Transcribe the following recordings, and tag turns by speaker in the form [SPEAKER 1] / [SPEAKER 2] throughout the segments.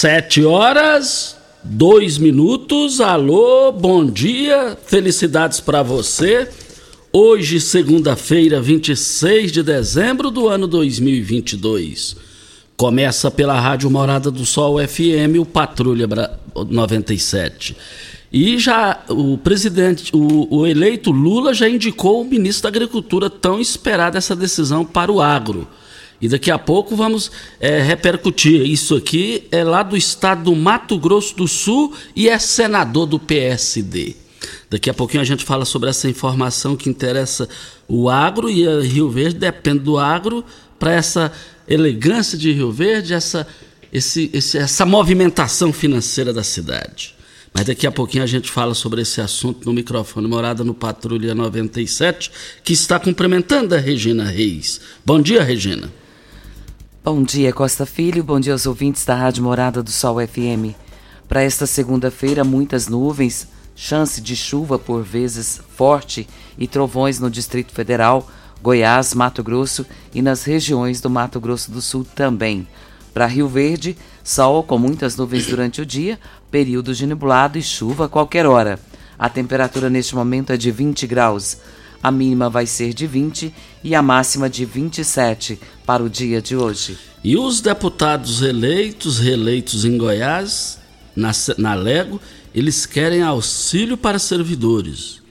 [SPEAKER 1] Sete horas, dois minutos. Alô, bom dia, felicidades para você. Hoje, segunda-feira, 26 de dezembro do ano 2022. Começa pela Rádio Morada do Sol FM, o Patrulha 97. E já o presidente, o, o eleito Lula já indicou o ministro da Agricultura tão esperada essa decisão para o agro. E daqui a pouco vamos é, repercutir. Isso aqui é lá do estado do Mato Grosso do Sul e é senador do PSD. Daqui a pouquinho a gente fala sobre essa informação que interessa o agro e a Rio Verde depende do agro para essa elegância de Rio Verde, essa, esse, esse, essa movimentação financeira da cidade. Mas daqui a pouquinho a gente fala sobre esse assunto no microfone Morada no Patrulha 97, que está cumprimentando a Regina Reis. Bom dia, Regina.
[SPEAKER 2] Bom dia, Costa Filho. Bom dia aos ouvintes da Rádio Morada do Sol FM. Para esta segunda-feira, muitas nuvens, chance de chuva por vezes forte e trovões no Distrito Federal, Goiás, Mato Grosso e nas regiões do Mato Grosso do Sul também. Para Rio Verde, sol com muitas nuvens durante o dia, períodos de nublado e chuva a qualquer hora. A temperatura neste momento é de 20 graus. A mínima vai ser de 20 e a máxima de 27 para o dia de hoje.
[SPEAKER 1] E os deputados eleitos, reeleitos em Goiás, na, na Lego, eles querem auxílio para servidores.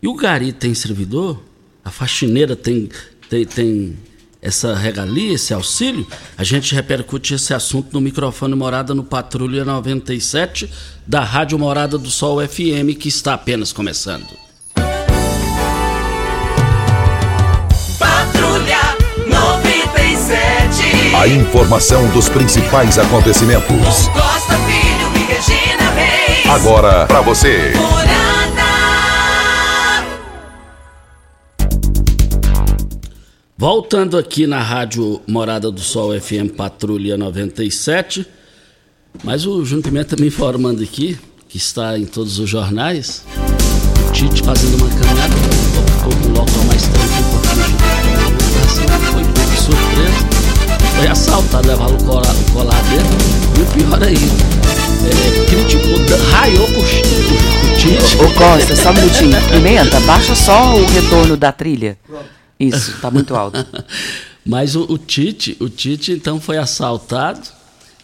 [SPEAKER 1] E o Gari tem servidor? A faxineira tem, tem, tem essa regalia, esse auxílio? A gente repercute esse assunto no microfone Morada no Patrulha 97 da Rádio Morada do Sol FM, que está apenas começando.
[SPEAKER 3] A informação dos principais acontecimentos.
[SPEAKER 4] Costa Filho e Regina Reis.
[SPEAKER 3] Agora para você.
[SPEAKER 1] Voltando aqui na Rádio Morada do Sol FM Patrulha 97, mas o Júnior Pimenta tá me informando aqui, que está em todos os jornais, o Tite fazendo uma caminhada, ficou no local mais tranquilo, foi assaltado, levaram o colar, o colar dele, e o pior ainda, é, criticou, raiou com o, o, o Tite.
[SPEAKER 2] Ô Costa, só um minutinho. Pimenta, baixa só o retorno da trilha. Isso, tá muito alto.
[SPEAKER 1] Mas o, o Tite, o Tite então foi assaltado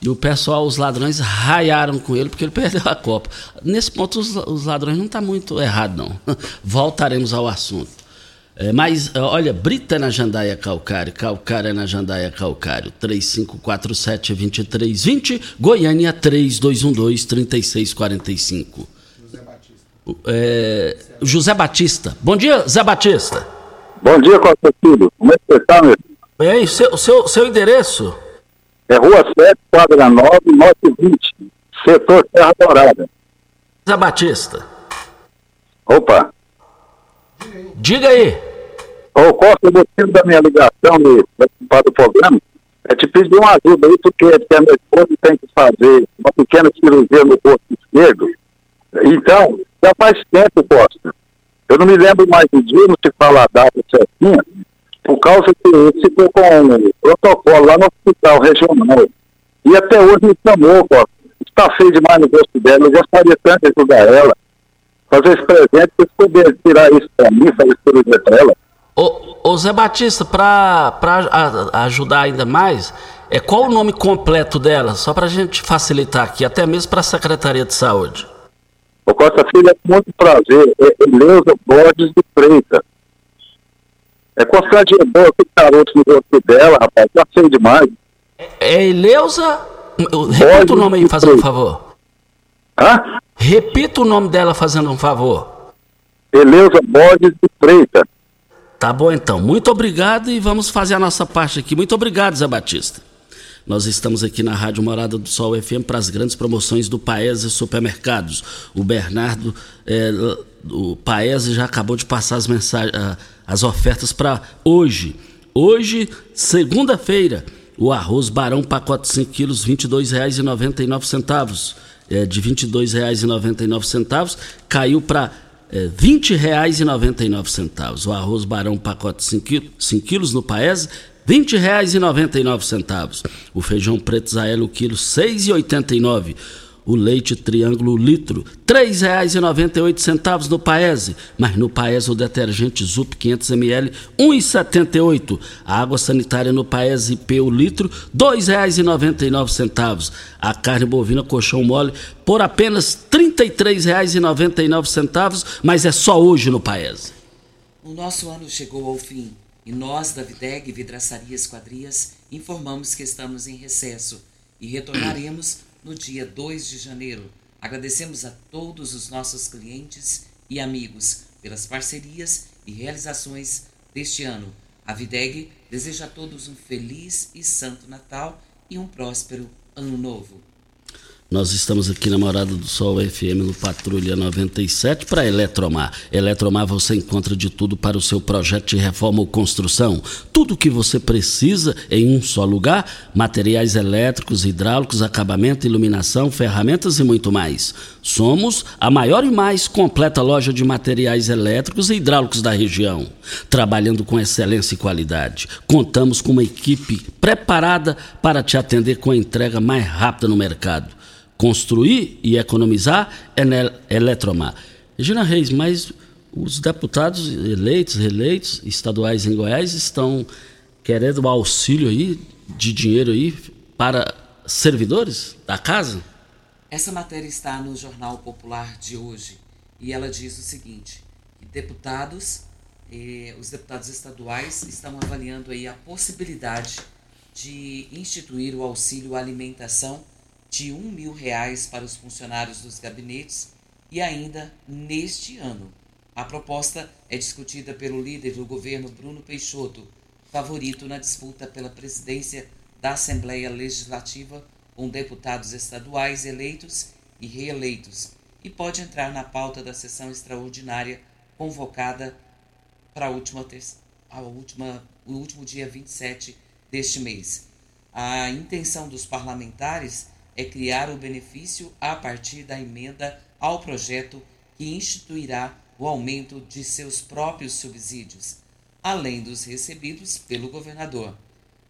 [SPEAKER 1] e o pessoal, os ladrões raiaram com ele porque ele perdeu a Copa. Nesse ponto os, os ladrões não tá muito errado não. Voltaremos ao assunto. É, mas olha, Brita é na Jandaia Calcário, Calcário é na Jandaia Calcário, 3547-2320, Goiânia 3212-3645. José Batista. É, José Batista. Bom dia, Zé Batista.
[SPEAKER 5] Bom dia, Costa Filho. Como é que você está, meu?
[SPEAKER 1] Bem, seu, seu, seu endereço?
[SPEAKER 5] É Rua 7, quadra 9, norte 20, setor Serra Dourada.
[SPEAKER 1] Zé Batista.
[SPEAKER 5] Opa,
[SPEAKER 1] Diga aí.
[SPEAKER 5] ô Costa, o motivo da minha ligação de participar do programa é te pedir uma ajuda aí, porque a minha esposa tem que fazer uma pequena cirurgia no corpo esquerdo. Então, já faz tempo, Costa. Eu não me lembro mais do dia, não se fala a data certinha, por causa que ele ficou com um protocolo lá no hospital regional. E até hoje me chamou, Costa. Está feio demais no rosto dela, eu gostaria tanto de ajudar ela. Fazer esse presente, se puder tirar isso para mim, fazer cirurgia para ela.
[SPEAKER 1] Ô, ô Zé Batista, pra, pra a- ajudar ainda mais, é qual o nome completo dela? Só pra gente facilitar aqui, até mesmo pra Secretaria de Saúde.
[SPEAKER 5] Ô Costa Filho, é muito prazer. É Eleusa Borges de Freitas. É constrangedor esse caroço no rosto dela, rapaz. Tá feio demais.
[SPEAKER 1] É Eleusa? Repita o nome aí, fazendo um favor.
[SPEAKER 5] Hã?
[SPEAKER 1] Repita o nome dela, fazendo um favor.
[SPEAKER 5] Eleusa Borges de Freitas.
[SPEAKER 1] Tá bom então. Muito obrigado e vamos fazer a nossa parte aqui. Muito obrigado, Zé Batista. Nós estamos aqui na Rádio Morada do Sol FM para as grandes promoções do Paese Supermercados. O Bernardo, é, o Paese já acabou de passar as mensagens, as ofertas para hoje. Hoje, segunda-feira, o arroz Barão pacote 5 quilos, R$ 22,99. É, de R$ 22,99 caiu para R$ 20,99. O arroz Barão pacote 5 quilos, 5 quilos no Paese, R$ 20,99. O feijão preto Zaelo quilo, R$ 6,89. O leite triângulo litro, R$ 3,98 no Paese. Mas no Paese o detergente Zup 500ml, R$ 1,78. A água sanitária no Paese IP o litro, R$ 2,99. A carne bovina colchão mole por apenas R$ 33,99, mas é só hoje no Paese.
[SPEAKER 2] O nosso ano chegou ao fim e nós, da Videg Vidraçaria Esquadrias, informamos que estamos em recesso e retornaremos no dia 2 de janeiro. Agradecemos a todos os nossos clientes e amigos pelas parcerias e realizações deste ano. A Videg deseja a todos um feliz e santo Natal e um próspero ano novo.
[SPEAKER 1] Nós estamos aqui na Morada do Sol FM no Patrulha 97 para Eletromar. Eletromar você encontra de tudo para o seu projeto de reforma ou construção. Tudo o que você precisa em um só lugar: materiais elétricos, hidráulicos, acabamento, iluminação, ferramentas e muito mais. Somos a maior e mais completa loja de materiais elétricos e hidráulicos da região, trabalhando com excelência e qualidade. Contamos com uma equipe preparada para te atender com a entrega mais rápida no mercado. Construir e economizar é Eletromar. Regina Reis, mas os deputados eleitos, reeleitos, estaduais em Goiás estão querendo auxílio aí, de dinheiro aí, para servidores da casa?
[SPEAKER 2] Essa matéria está no Jornal Popular de hoje e ela diz o seguinte: deputados, eh, os deputados estaduais estão avaliando aí a possibilidade de instituir o auxílio alimentação de um mil reais para os funcionários dos gabinetes e ainda neste ano. A proposta é discutida pelo líder do governo Bruno Peixoto, favorito na disputa pela presidência da Assembleia Legislativa com deputados estaduais eleitos e reeleitos, e pode entrar na pauta da sessão extraordinária convocada para a última, a última, o último dia 27 deste mês. A intenção dos parlamentares é criar o benefício a partir da emenda ao projeto que instituirá o aumento de seus próprios subsídios, além dos recebidos pelo governador.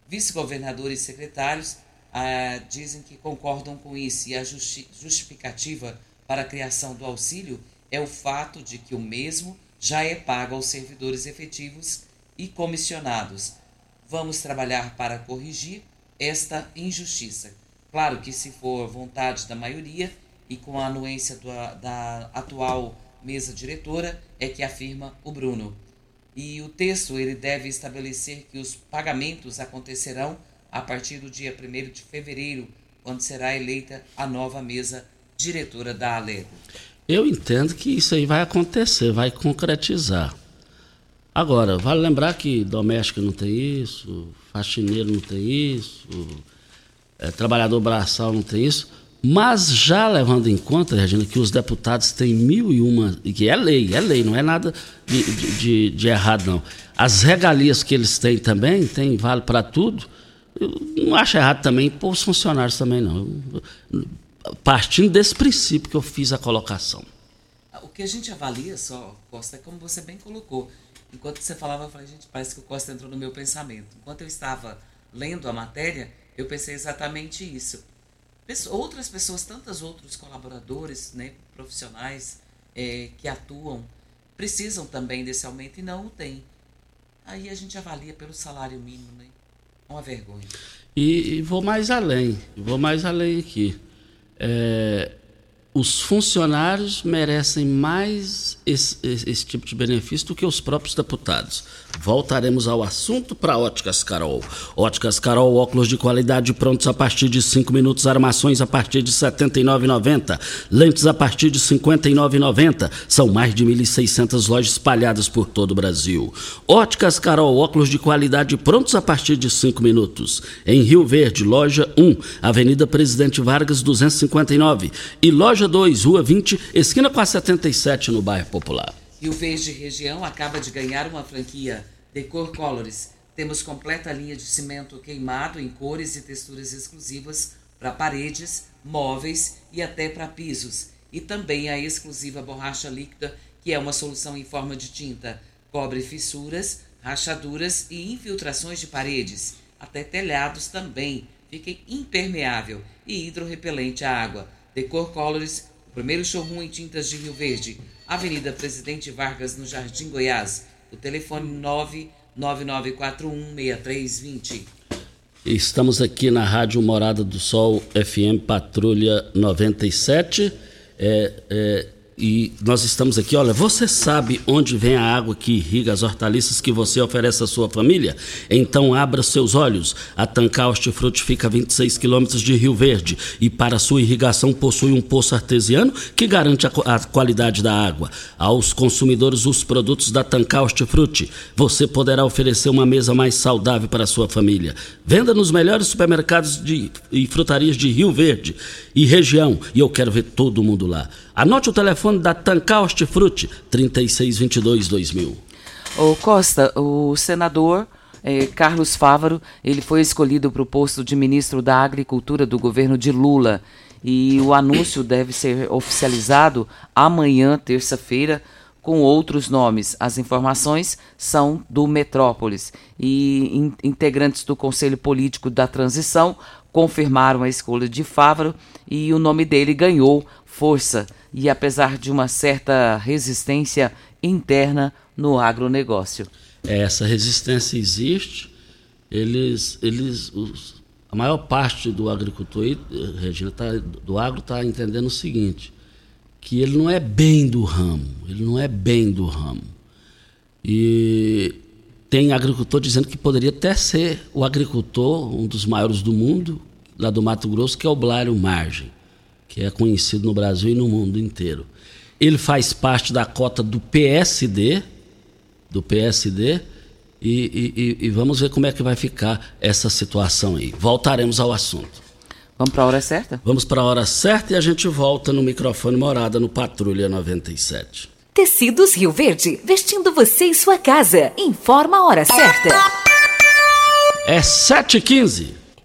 [SPEAKER 2] Vice-governadores e secretários ah, dizem que concordam com isso e a justi justificativa para a criação do auxílio é o fato de que o mesmo já é pago aos servidores efetivos e comissionados. Vamos trabalhar para corrigir esta injustiça. Claro que, se for vontade da maioria e com a anuência do, da atual mesa diretora, é que afirma o Bruno. E o texto ele deve estabelecer que os pagamentos acontecerão a partir do dia 1 de fevereiro, quando será eleita a nova mesa diretora da Alego.
[SPEAKER 1] Eu entendo que isso aí vai acontecer, vai concretizar. Agora, vale lembrar que doméstico não tem isso, faxineiro não tem isso, é, trabalhador braçal não tem isso. Mas já levando em conta, Regina, que os deputados têm mil e uma, e que é lei, é lei, não é nada de, de, de, errado, não. As regalias que eles têm também, tem vale para tudo. Eu não acho errado também pôr os funcionários também, não. Partindo desse princípio que eu fiz a colocação.
[SPEAKER 2] O que a gente avalia só, Costa, é como você bem colocou. Enquanto você falava, eu falei, gente, parece que o Costa entrou no meu pensamento. Enquanto eu estava lendo a matéria, eu pensei exatamente isso outras pessoas, tantos outros colaboradores, né, profissionais é, que atuam, precisam também desse aumento e não o têm. Aí a gente avalia pelo salário mínimo, né? Uma vergonha.
[SPEAKER 1] E, e vou mais além, vou mais além aqui. É, os funcionários merecem mais esse, esse, tipo de benefício do que os próprios deputados. Voltaremos ao assunto para Óticas Carol. Óticas Carol, óculos de qualidade prontos a partir de 5 minutos, armações a partir de R$ 79,90, lentes a partir de R$ 59,90. São mais de 1.600 lojas espalhadas por todo o Brasil. Óticas Carol, óculos de qualidade prontos a partir de 5 minutos. Em Rio Verde, loja 1, Avenida Presidente Vargas 259 e loja Loja 2, Rua 20, esquina com a 77, no bairro Popular.
[SPEAKER 2] E o Verde Região acaba de ganhar uma franquia Decor Colors. Temos completa linha de cimento queimado em cores e texturas exclusivas para paredes, móveis e até para pisos. E também a exclusiva borracha líquida, que é uma solução em forma de tinta. Cobre fissuras, rachaduras e infiltrações de paredes. Até telhados também. Fiquem impermeável e hidrorrepelente à água Decor Colors, o primeiro showroom em tintas de Rio Verde, Avenida Presidente Vargas, no Jardim Goiás. O telefone 999416320.
[SPEAKER 1] Estamos aqui na Rádio Morada do Sol FM Patrulha 97. É, é, e nós estamos aqui, olha, você sabe onde vem a água que irriga as hortaliças que você oferece à sua família? Então abra seus olhos. A Tancar Hortifruti fica a 26 quilômetros de Rio Verde e para sua irrigação possui um poço artesiano que garante a, a qualidade da água. Aos consumidores os produtos da Tancar Hortifruti, você poderá oferecer uma mesa mais saudável para a sua família. Venda nos melhores supermercados de, e frutarias de Rio Verde e região. E eu quero ver todo mundo lá. Anote o telefone da Tancar Hortifruti, 3622-2000.
[SPEAKER 2] Ô Costa, o senador eh, Carlos Fávaro, ele foi escolhido para o posto de ministro da Agricultura do governo de Lula. E o anúncio deve ser oficializado amanhã, terça-feira, com outros nomes. As informações são do Metrópolis. E in integrantes do Conselho Político da Transição confirmaram a escolha de Fávaro e o nome dele ganhou força e apesar de uma certa resistência interna no agronegócio.
[SPEAKER 1] É, essa resistência existe. Eles, eles, os, a maior parte do agricultor, Regina, tá, do agro está entendendo o seguinte, que ele não é bem do ramo, ele não é bem do ramo. E tem agricultor dizendo que poderia até ser o agricultor, um dos maiores do mundo, lá do Mato Grosso, que é o Blário Margem que é conhecido no Brasil e no mundo inteiro. Ele faz parte da cota do PSD, do PSD, e, e, e vamos ver como é que vai ficar essa situação aí. Voltaremos ao assunto.
[SPEAKER 2] Vamos para a hora certa?
[SPEAKER 1] Vamos para a hora certa e a gente volta no microfone Morada no Patrulha 97.
[SPEAKER 6] Tecidos Rio Verde, vestindo você e sua casa. Informa a hora certa.
[SPEAKER 1] É 7h15.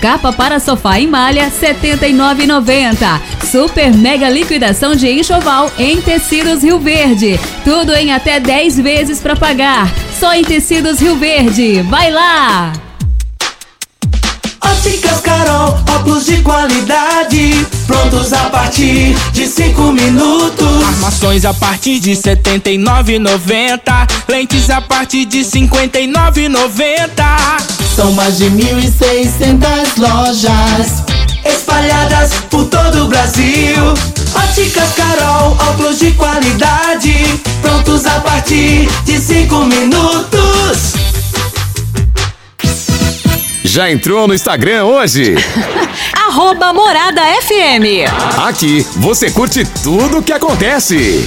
[SPEAKER 6] Capa para sofá em malha R$ 79,90. Super mega liquidação de enxoval em Tecidos Rio Verde. Tudo em até 10 vezes para pagar. Só em Tecidos Rio Verde. Vai lá!
[SPEAKER 4] Óticas Carol, óculos de qualidade, prontos a partir de 5 minutos.
[SPEAKER 7] Armações a partir de R$ 79,90, lentes a partir de R$ 59,90.
[SPEAKER 4] São mais de 1.600 lojas espalhadas por todo o Brasil. Óticas Carol, óculos de qualidade prontos a partir de cinco minutos.
[SPEAKER 3] Já entrou no Instagram hoje?
[SPEAKER 8] Arroba Morada FM.
[SPEAKER 3] Aqui você curte tudo o que acontece.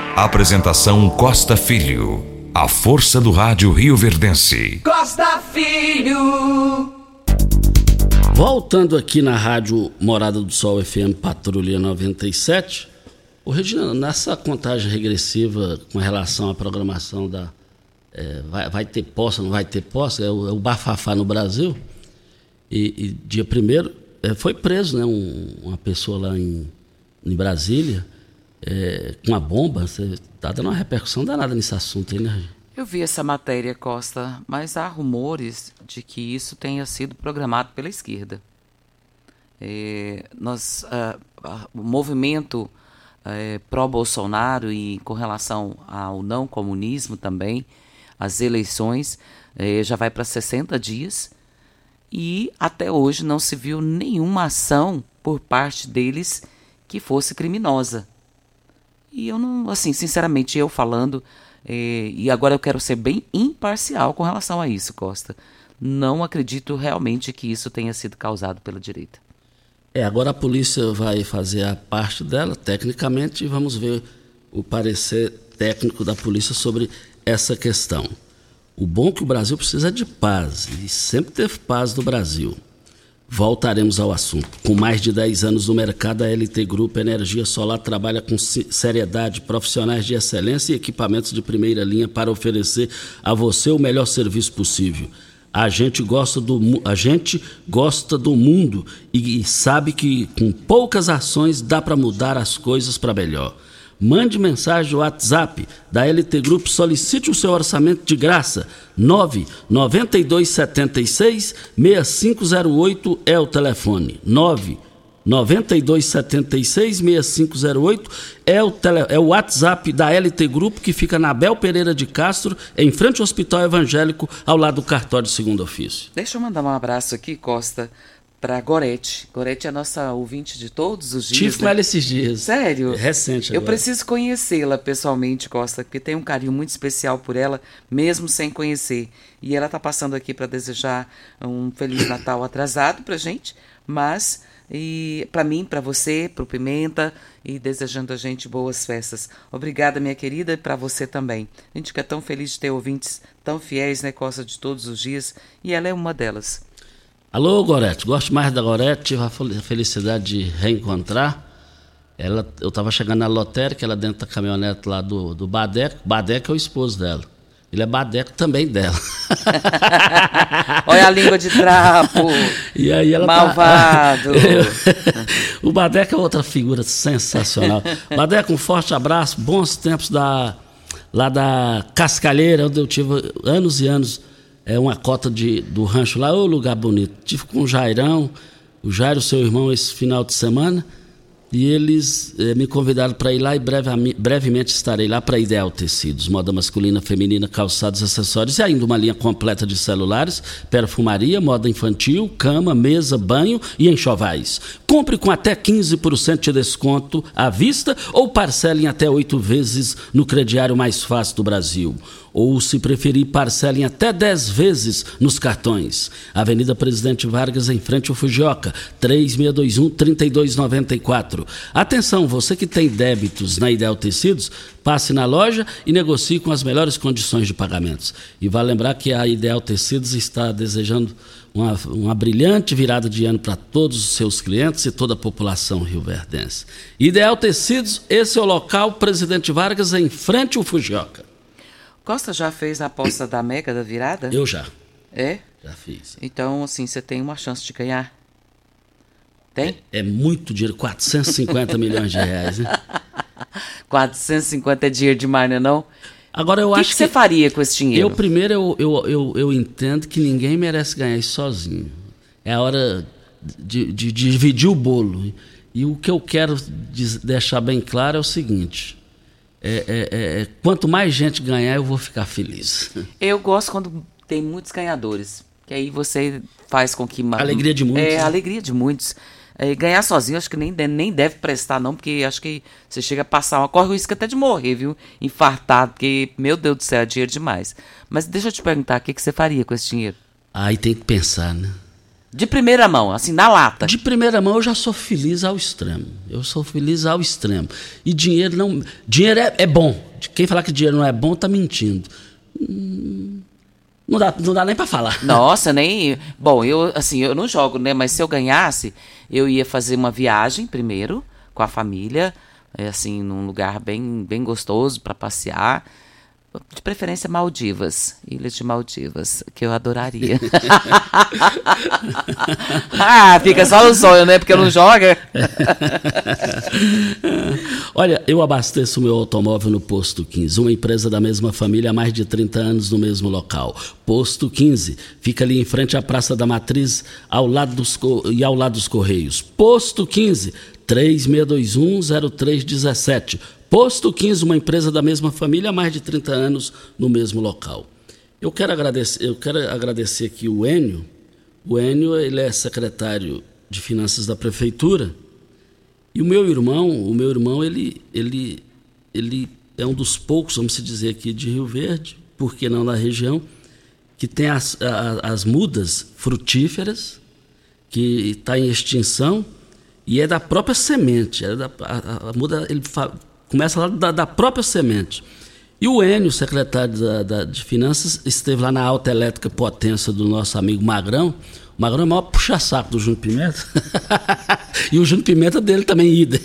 [SPEAKER 9] Apresentação Costa Filho. A força do rádio Rio Verdense.
[SPEAKER 4] Costa Filho.
[SPEAKER 1] Voltando aqui na rádio Morada do Sol FM Patrulha 97. O Regina, nessa contagem regressiva com relação à programação da. é, vai, vai ter posse, não vai ter posse, é o, é o bafafá no Brasil. E, e dia primeiro é, foi preso né, um- uma pessoa lá em, em Brasília é, com uma bomba. Você está dando uma repercussão danada nesse assunto aí, né?
[SPEAKER 2] Eu vi essa matéria, Costa, mas há rumores de que isso tenha sido programado pela esquerda. É, nós, ah, ah, o movimento eh, pró-Bolsonaro e com relação ao não comunismo também, as eleições, eh, já vai para 60 dias e até hoje não se viu nenhuma ação por parte deles que fosse criminosa. E eu não, assim, sinceramente, eu falando, eh, e agora eu quero ser bem imparcial com relação a isso, Costa. Não acredito realmente que isso tenha sido causado pela direita.
[SPEAKER 1] É, agora a polícia vai fazer a parte dela, tecnicamente, e vamos ver o parecer técnico da polícia sobre essa questão. O bom é que o Brasil precisa de paz, e sempre teve paz no Brasil. Voltaremos ao assunto. Com mais de 10 anos no mercado, a LT Grupo Energia Solar trabalha com se- seriedade, profissionais de excelência e equipamentos de primeira linha para oferecer a você o melhor serviço possível. A gente gosta do, a gente gosta do mundo e sabe que com poucas ações dá para mudar as coisas para melhor. Mande mensagem no WhatsApp da LT Grupo, solicite o seu orçamento de graça. 9 9276 6508 é o telefone. 9 9276 6508 é o, tele, é o WhatsApp da LT Grupo que fica na Bel Pereira de Castro, em frente ao Hospital Evangélico, ao lado do cartório de segundo ofício.
[SPEAKER 2] Deixa eu mandar um abraço aqui, Costa, para Gorete. Gorete é a nossa ouvinte de todos os dias.
[SPEAKER 1] Tive com
[SPEAKER 2] né?
[SPEAKER 1] ela esses dias.
[SPEAKER 2] Sério?
[SPEAKER 1] É recente
[SPEAKER 2] Eu
[SPEAKER 1] agora.
[SPEAKER 2] preciso conhecê-la pessoalmente, Costa, porque tenho um carinho muito especial por ela, mesmo sem conhecer. E ela está passando aqui para desejar um Feliz Natal atrasado para gente, mas e para mim, para você, para o Pimenta e desejando a gente boas festas. Obrigada, minha querida, e para você também. A gente fica tão feliz de ter ouvintes tão fiéis, né, Costa, de todos os dias, e ela é uma delas.
[SPEAKER 1] Alô, Gorete, gosto mais da Gorete, tive a fel- a felicidade de reencontrar. Ela, eu estava chegando na lotérica, ela dentro da caminhonete lá do, do Badeco. Badeco é o esposo dela. Ele é Badeco também dela.
[SPEAKER 2] Olha a língua de trapo.
[SPEAKER 1] E aí ela tá-
[SPEAKER 2] Malvado.
[SPEAKER 1] o Badeco é outra figura sensacional. Badeco, um forte abraço, bons tempos da, lá da Cascalheira, onde eu tive anos e anos é, uma cota de, do rancho lá, ô lugar bonito. Tive com o Jairão, o Jairo, seu irmão, esse final de semana. E eles eh, me convidaram para ir lá e breve- brevemente estarei lá para Ideal Tecidos, moda masculina, feminina, calçados, acessórios e ainda uma linha completa de celulares, perfumaria, moda infantil, cama, mesa, banho e enxovais. Compre com até 15% de desconto à vista ou parcele em até oito vezes no crediário mais fácil do Brasil. Ou, se preferir, parcelem até 10 vezes nos cartões. Avenida Presidente Vargas, em frente ao Fujioka, 3621-3294. agro. Atenção, você que tem débitos na Ideal Tecidos, passe na loja e negocie com as melhores condições de pagamentos. E vale lembrar que a Ideal Tecidos está desejando uma, uma brilhante virada de ano para todos os seus clientes e toda a população rioverdense. Ideal Tecidos, esse é o local Presidente Vargas em frente ao Fujioka.
[SPEAKER 2] Costa já fez a aposta da Mega da virada?
[SPEAKER 1] Eu já.
[SPEAKER 2] É?
[SPEAKER 1] Já fiz.
[SPEAKER 2] Então, assim, você tem uma chance de ganhar? Tem?
[SPEAKER 1] É, é muito dinheiro, 450 milhões de reais, né?
[SPEAKER 2] 450 é dinheiro demais, não é não?
[SPEAKER 1] Agora eu
[SPEAKER 2] que
[SPEAKER 1] acho
[SPEAKER 2] que
[SPEAKER 1] que
[SPEAKER 2] você faria com esse dinheiro?
[SPEAKER 1] Eu primeiro eu, eu, eu, eu entendo que ninguém merece ganhar isso sozinho. É a hora de, de, de dividir o bolo. E o que eu quero deixar bem claro é o seguinte: é, é- é- quanto mais gente ganhar, eu vou ficar feliz.
[SPEAKER 2] Eu gosto quando tem muitos ganhadores. Que aí você faz com que.
[SPEAKER 1] Alegria de muitos,
[SPEAKER 2] É,
[SPEAKER 1] né?
[SPEAKER 2] alegria de muitos. É, ganhar sozinho, acho que nem, nem deve prestar, não, porque acho que você chega a passar uma. Corre o risco até de morrer, viu? Infartado, porque, meu Deus do céu, é dinheiro demais. Mas deixa eu te perguntar, o que, que você faria com esse dinheiro?
[SPEAKER 1] Aí tem que pensar, né?
[SPEAKER 2] De primeira mão, assim, na lata.
[SPEAKER 1] De primeira mão eu já sou feliz ao extremo. Eu sou feliz ao extremo. E dinheiro não. Dinheiro é, é bom. Quem falar que dinheiro não é bom tá mentindo. Hum, Não dá, não dá nem pra falar.
[SPEAKER 2] Nossa, nem. Bom, eu assim, eu não jogo, né? Mas se eu ganhasse, eu ia fazer uma viagem primeiro com a família, é, assim, num lugar bem, bem gostoso para passear. De preferência Maldivas, Ilhas de Maldivas, que eu adoraria. ah, fica só no sonho, né? Porque não joga.
[SPEAKER 1] Olha, eu abasteço meu automóvel no Posto 15, uma empresa da mesma família há mais de 30 anos no mesmo local. Posto 15, fica ali em frente à Praça da Matriz ao lado dos, e ao lado dos Correios. Posto 15, 36210317. Posto 15, uma empresa da mesma família há mais de 30 anos no mesmo local. Eu quero agradecer, eu quero agradecer aqui o Enio. O Enio, ele é secretário de Finanças da Prefeitura. E o meu irmão, o meu irmão, ele, ele, ele é um dos poucos, vamos dizer aqui, de Rio Verde, por que não da região, que tem as, as mudas frutíferas, que está em extinção, e é da própria semente. É da, a, a- muda, ele começa lá da, da própria semente. E o Enio, secretário da, da- de Finanças, esteve lá na alta elétrica potência do nosso amigo Magrão. O Magrão é o maior puxa-saco do Júnior Pimenta. e o Júnior Pimenta dele também ida.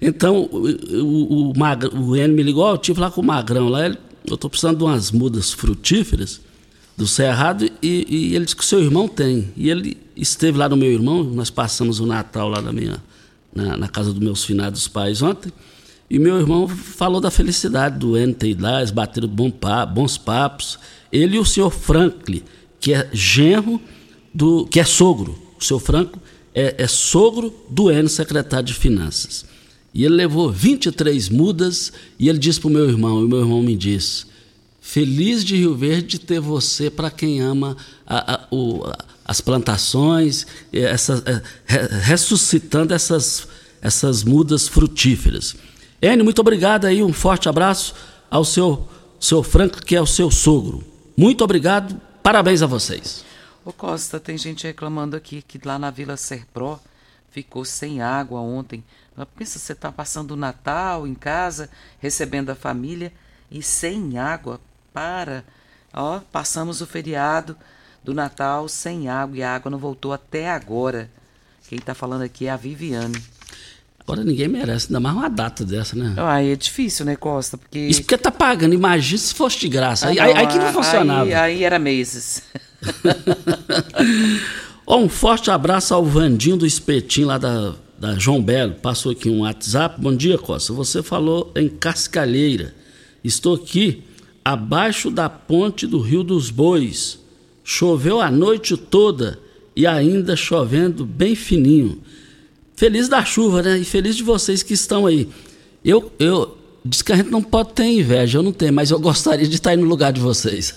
[SPEAKER 1] Então, o, o, o, o Enio me ligou, "Ó, eu tive lá com o Magrão lá, ele- eu estou precisando de umas mudas frutíferas do Cerrado e, e ele disse que o seu irmão tem. E ele esteve lá no meu irmão, nós passamos o Natal lá na minha na, na casa dos meus finados pais ontem. E meu irmão falou da felicidade do ido lá, bateram bom bons papos. Ele e o senhor Franklin, que é genro do. que é sogro. O senhor Franklin é, é sogro do Enio, secretário de Finanças. E ele levou 23 mudas e ele disse para o meu irmão, e o meu irmão me disse: Feliz de Rio Verde ter você para quem ama a- a- o- a- as plantações, essa- re- ressuscitando essas, essas mudas frutíferas. Enio, muito obrigado aí, um forte abraço ao seu, seu Franco, que é o seu sogro. Muito obrigado, parabéns a vocês.
[SPEAKER 2] Ô Costa, tem gente reclamando aqui que lá na Vila Serpro ficou sem água ontem. Pensa, você tá passando o Natal em casa, recebendo a família e sem água. Para. Ó, passamos o feriado do Natal sem água e a água não voltou até agora. Quem tá falando aqui é a Viviane.
[SPEAKER 1] Agora ninguém merece, ainda mais uma data dessa, né?
[SPEAKER 2] Aí é difícil, né, Costa? Porque.
[SPEAKER 1] Isso porque tá pagando, imagina se fosse de graça.
[SPEAKER 2] Ah,
[SPEAKER 1] Aí,
[SPEAKER 2] não,
[SPEAKER 1] aí- aí que não
[SPEAKER 2] aí-
[SPEAKER 1] funcionava.
[SPEAKER 2] Aí, aí era meses.
[SPEAKER 1] Ó, um forte abraço ao Vandinho do Espetinho, lá da, da João Belo. Passou aqui um WhatsApp. Bom dia, Costa. Você falou em Cascalheira. Estou aqui abaixo da ponte do Rio dos Bois. Choveu a noite toda e ainda chovendo bem fininho. Feliz da chuva, né? E feliz de vocês que estão aí. Eu, eu diz que a gente não pode ter inveja, eu não tenho, mas eu gostaria de estar aí no lugar de vocês.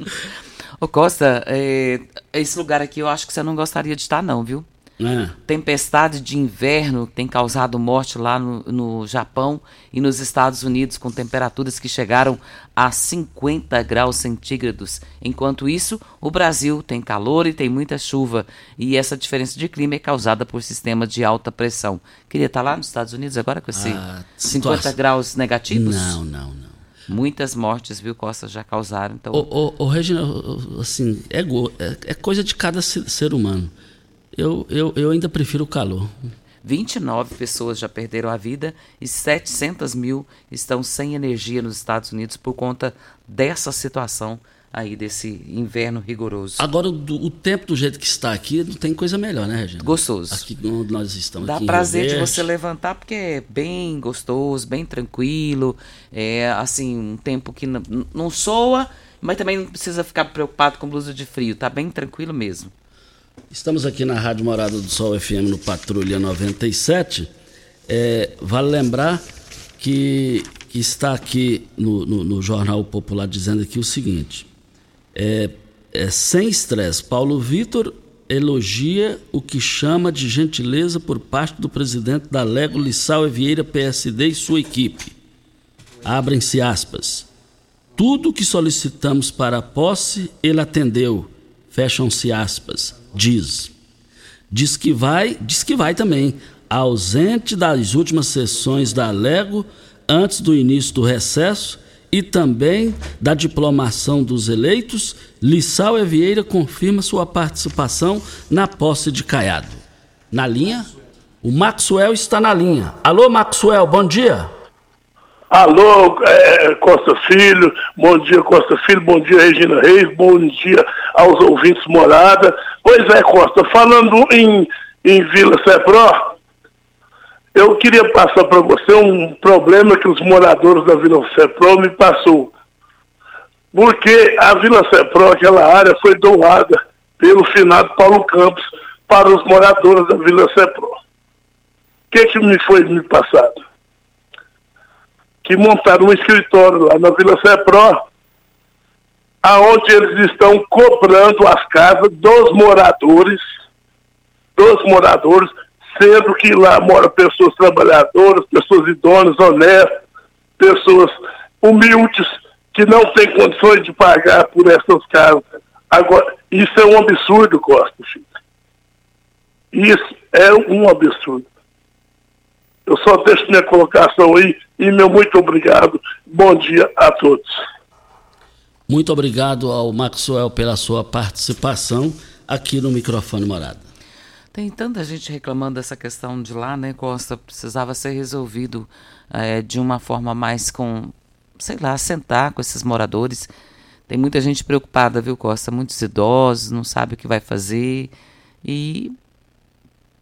[SPEAKER 2] Ô Costa, é, esse lugar aqui eu acho que você não gostaria de estar, não, viu? É. Tempestade de inverno tem causado morte lá no, no, Japão e nos Estados Unidos, com temperaturas que chegaram a 50 graus centígrados. Enquanto isso, o Brasil tem calor e tem muita chuva. E essa diferença de clima é causada por sistemas de alta pressão. Queria estar lá nos Estados Unidos agora com esse ah, 50 graus negativos?
[SPEAKER 1] Não, não, não.
[SPEAKER 2] Muitas mortes, viu, Costa, já causaram. Então...
[SPEAKER 1] Ô, ô, ô Regina, assim, é, é, é coisa de cada ser humano. Eu, eu, eu ainda prefiro o calor.
[SPEAKER 2] 29 pessoas já perderam a vida e 700 mil estão sem energia nos Estados Unidos por conta dessa situação aí desse inverno rigoroso.
[SPEAKER 1] Agora, o, o, tempo do jeito que está aqui, não tem coisa melhor, né, Regina?
[SPEAKER 2] Gostoso.
[SPEAKER 1] Aqui onde nós estamos.
[SPEAKER 2] Dá prazer de você levantar, porque é bem gostoso, bem tranquilo. É assim, um tempo que não, não soa, mas também não precisa ficar preocupado com blusa de frio. Tá bem tranquilo mesmo.
[SPEAKER 1] Estamos aqui na Rádio Morada do Sol FM no Patrulha 97. É, vale lembrar que, que está aqui no, no, no, Jornal Popular dizendo aqui o seguinte: é, é sem estresse. Paulo Vitor elogia o que chama de gentileza por parte do presidente da Lego Lissau Vieira PSD e sua equipe. Abrem-se aspas. Tudo que solicitamos para a posse, ele atendeu. Fecham-se aspas diz. Diz que vai, diz que vai também, ausente das últimas sessões da Lego antes do início do recesso e também da diplomação dos eleitos, Lissau Evieira confirma sua participação na posse de Caiado. Na linha, o Maxwell está na linha. Alô, Maxwell, bom dia.
[SPEAKER 10] Alô, é, Costa Filho, bom dia Costa Filho, bom dia Regina Reis, bom dia aos ouvintes morada. Pois é, Costa, falando em, em Vila Cepró, eu queria passar para você um problema que os moradores da Vila Cepró me passou. Porque a Vila Cepró, aquela área, foi doada pelo finado Paulo Campos para os moradores da Vila Cepró. O que, que me foi me passado? Que montaram um escritório lá na Vila Cepró, aonde eles estão cobrando as casas dos moradores, dos moradores, sendo que lá moram pessoas trabalhadoras, pessoas idôneas, honestas, pessoas humildes, que não têm condições de pagar por essas casas. Agora, isso é um absurdo, Costa, filho. Isso é um absurdo. Eu só deixo minha colocação aí e meu muito obrigado. Bom dia a todos.
[SPEAKER 1] Muito obrigado ao Maxwell pela sua participação aqui no microfone Morada.
[SPEAKER 2] Tem tanta gente reclamando dessa questão de lá, né, Costa? Precisava ser resolvido é, de uma forma mais com, sei lá, sentar com esses moradores. Tem muita gente preocupada, viu, Costa? Muitos idosos, não sabe o que vai fazer. E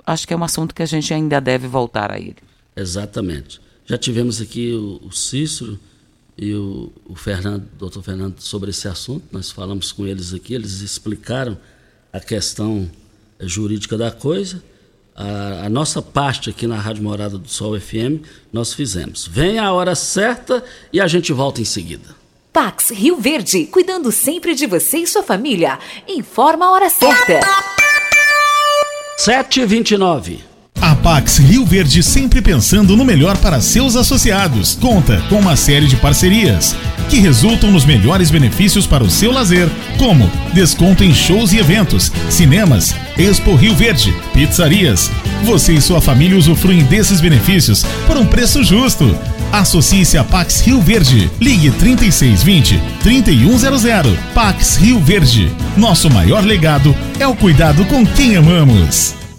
[SPEAKER 2] acho que é um assunto que a gente ainda deve voltar a ele.
[SPEAKER 1] Exatamente. Já tivemos aqui o, o Cícero e o, o Fernando, doutor Fernando, sobre esse assunto. Nós falamos com eles aqui, eles explicaram a questão jurídica da coisa. A, a, nossa parte aqui na Rádio Morada do Sol FM, nós fizemos. Vem a hora certa e a gente volta em seguida.
[SPEAKER 8] Pax Rio Verde, cuidando sempre de você e sua família. Informa a hora certa.
[SPEAKER 1] 7h29.
[SPEAKER 11] A Pax Rio Verde sempre pensando no melhor para seus associados. Conta com uma série de parcerias que resultam nos melhores benefícios para o seu lazer, como desconto em shows e eventos, cinemas, Expo Rio Verde, pizzarias. Você e sua família usufruem desses benefícios por um preço justo. Associe-se a Pax Rio Verde. Ligue 3620 3100. Pax Rio Verde. Nosso maior legado é o cuidado com quem amamos.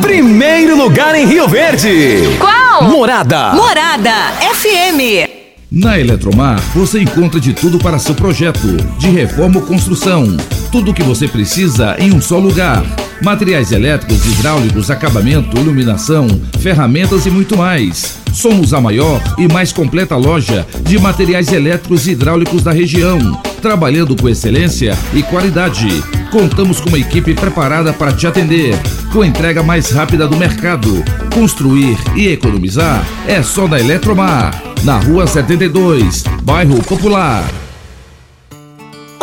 [SPEAKER 12] Primeiro lugar em Rio Verde.
[SPEAKER 8] Qual?
[SPEAKER 12] Morada.
[SPEAKER 8] Morada FM.
[SPEAKER 13] Na Eletromar, você encontra de tudo para seu projeto, de reforma ou construção. Tudo o que você precisa em um só lugar materiais elétricos, hidráulicos, acabamento, iluminação, ferramentas e muito mais. Somos a maior e mais completa loja de materiais elétricos e hidráulicos da região, trabalhando com excelência e qualidade. Contamos com uma equipe preparada para te atender, com entrega mais rápida do mercado. Construir e economizar é só da Eletromar, na Rua 72, Bairro Popular.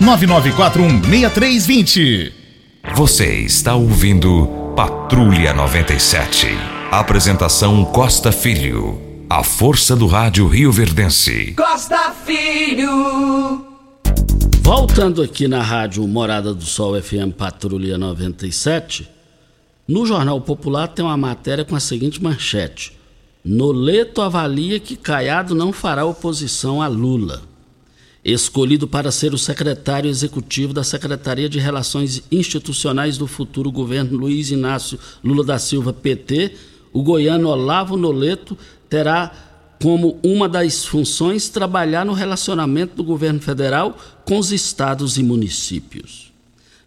[SPEAKER 11] 99416320.
[SPEAKER 9] Você está ouvindo Patrulha 97. Apresentação Costa Filho. A força do rádio Rio Verdense.
[SPEAKER 4] Costa Filho.
[SPEAKER 1] Voltando aqui na rádio Morada do Sol FM Patrulha 97, no Jornal Popular tem uma matéria com a seguinte manchete: Noleto avalia que Caiado não fará oposição a Lula escolhido para ser o secretário executivo da Secretaria de Relações Institucionais do futuro governo Luiz Inácio Lula da Silva, PT, o goiano Olavo Noleto terá como uma das funções trabalhar no relacionamento do governo federal com os estados e municípios.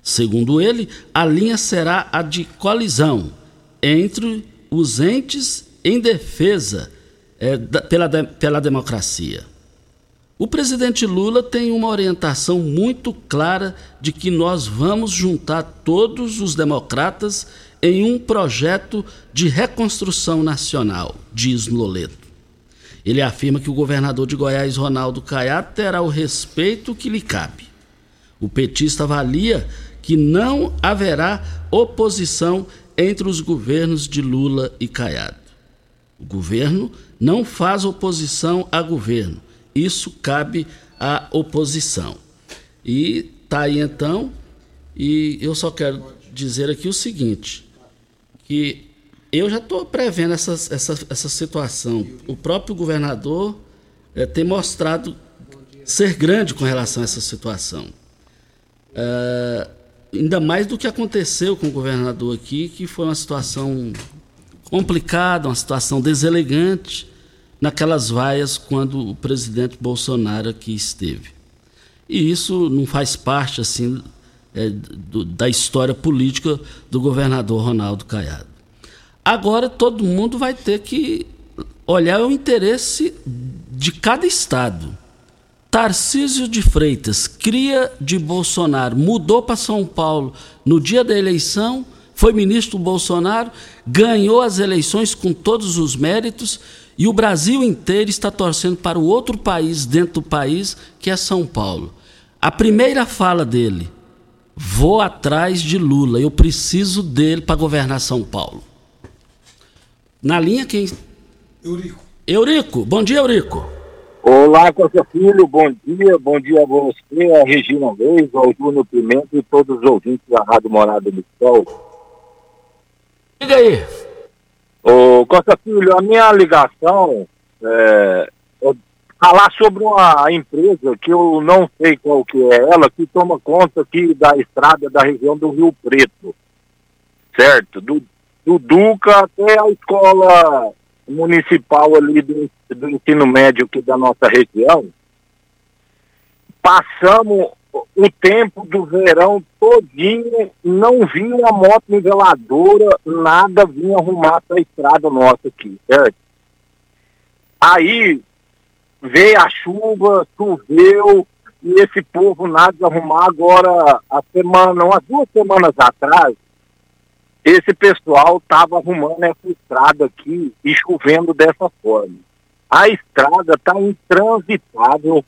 [SPEAKER 1] Segundo ele, a linha será a de colisão entre os entes em defesa é, da, pela, pela democracia. O presidente Lula tem uma orientação muito clara de que nós vamos juntar todos os democratas em um projeto de reconstrução nacional, diz Loleto. Ele afirma que o governador de Goiás, Ronaldo Caiado, terá o respeito que lhe cabe. O petista avalia que não haverá oposição entre os governos de Lula e Caiado. O governo não faz oposição a governo isso cabe à oposição. E tá aí então, e eu só quero dizer aqui o seguinte, que eu já estou prevendo essa, essa, essa situação. O próprio governador é, tem mostrado ser grande com relação a essa situação. É, ainda mais do que aconteceu com o governador aqui, que foi uma situação complicada, uma situação deselegante, naquelas vaias quando o presidente Bolsonaro aqui esteve. E isso não faz parte assim é, do, da história política do governador Ronaldo Caiado. Agora todo mundo vai ter que olhar o interesse de cada estado. Tarcísio de Freitas, cria de Bolsonaro, mudou para São Paulo no dia da eleição, foi ministro do Bolsonaro, ganhou as eleições com todos os méritos e o Brasil inteiro está torcendo para o outro país dentro do país, que é São Paulo. A primeira fala dele: vou atrás de Lula, eu preciso dele para governar São Paulo. Na linha quem?
[SPEAKER 14] Eurico.
[SPEAKER 1] Eurico, bom dia, Eurico.
[SPEAKER 14] Olá, Costa Filho, bom dia, bom dia a você, a Regina Reis, ao Júnior Pimenta e todos os ouvintes da Rádio Morada do Sol.
[SPEAKER 1] Diga aí.
[SPEAKER 14] Ô, Costa Filho, a minha ligação é, é falar sobre uma empresa que eu não sei qual que é ela, que toma conta aqui da estrada da região do Rio Preto, certo? Do, do Duca até a escola municipal ali do, do ensino médio aqui da nossa região. Passamos o tempo do verão todinho, não vinha uma moto niveladora, nada vinha arrumar essa estrada nossa aqui, certo? Aí veio a chuva, choveu, e esse povo nada de arrumar agora, a semana, umas duas semanas atrás, esse pessoal estava arrumando essa estrada aqui e chovendo dessa forma. A estrada está intransitável.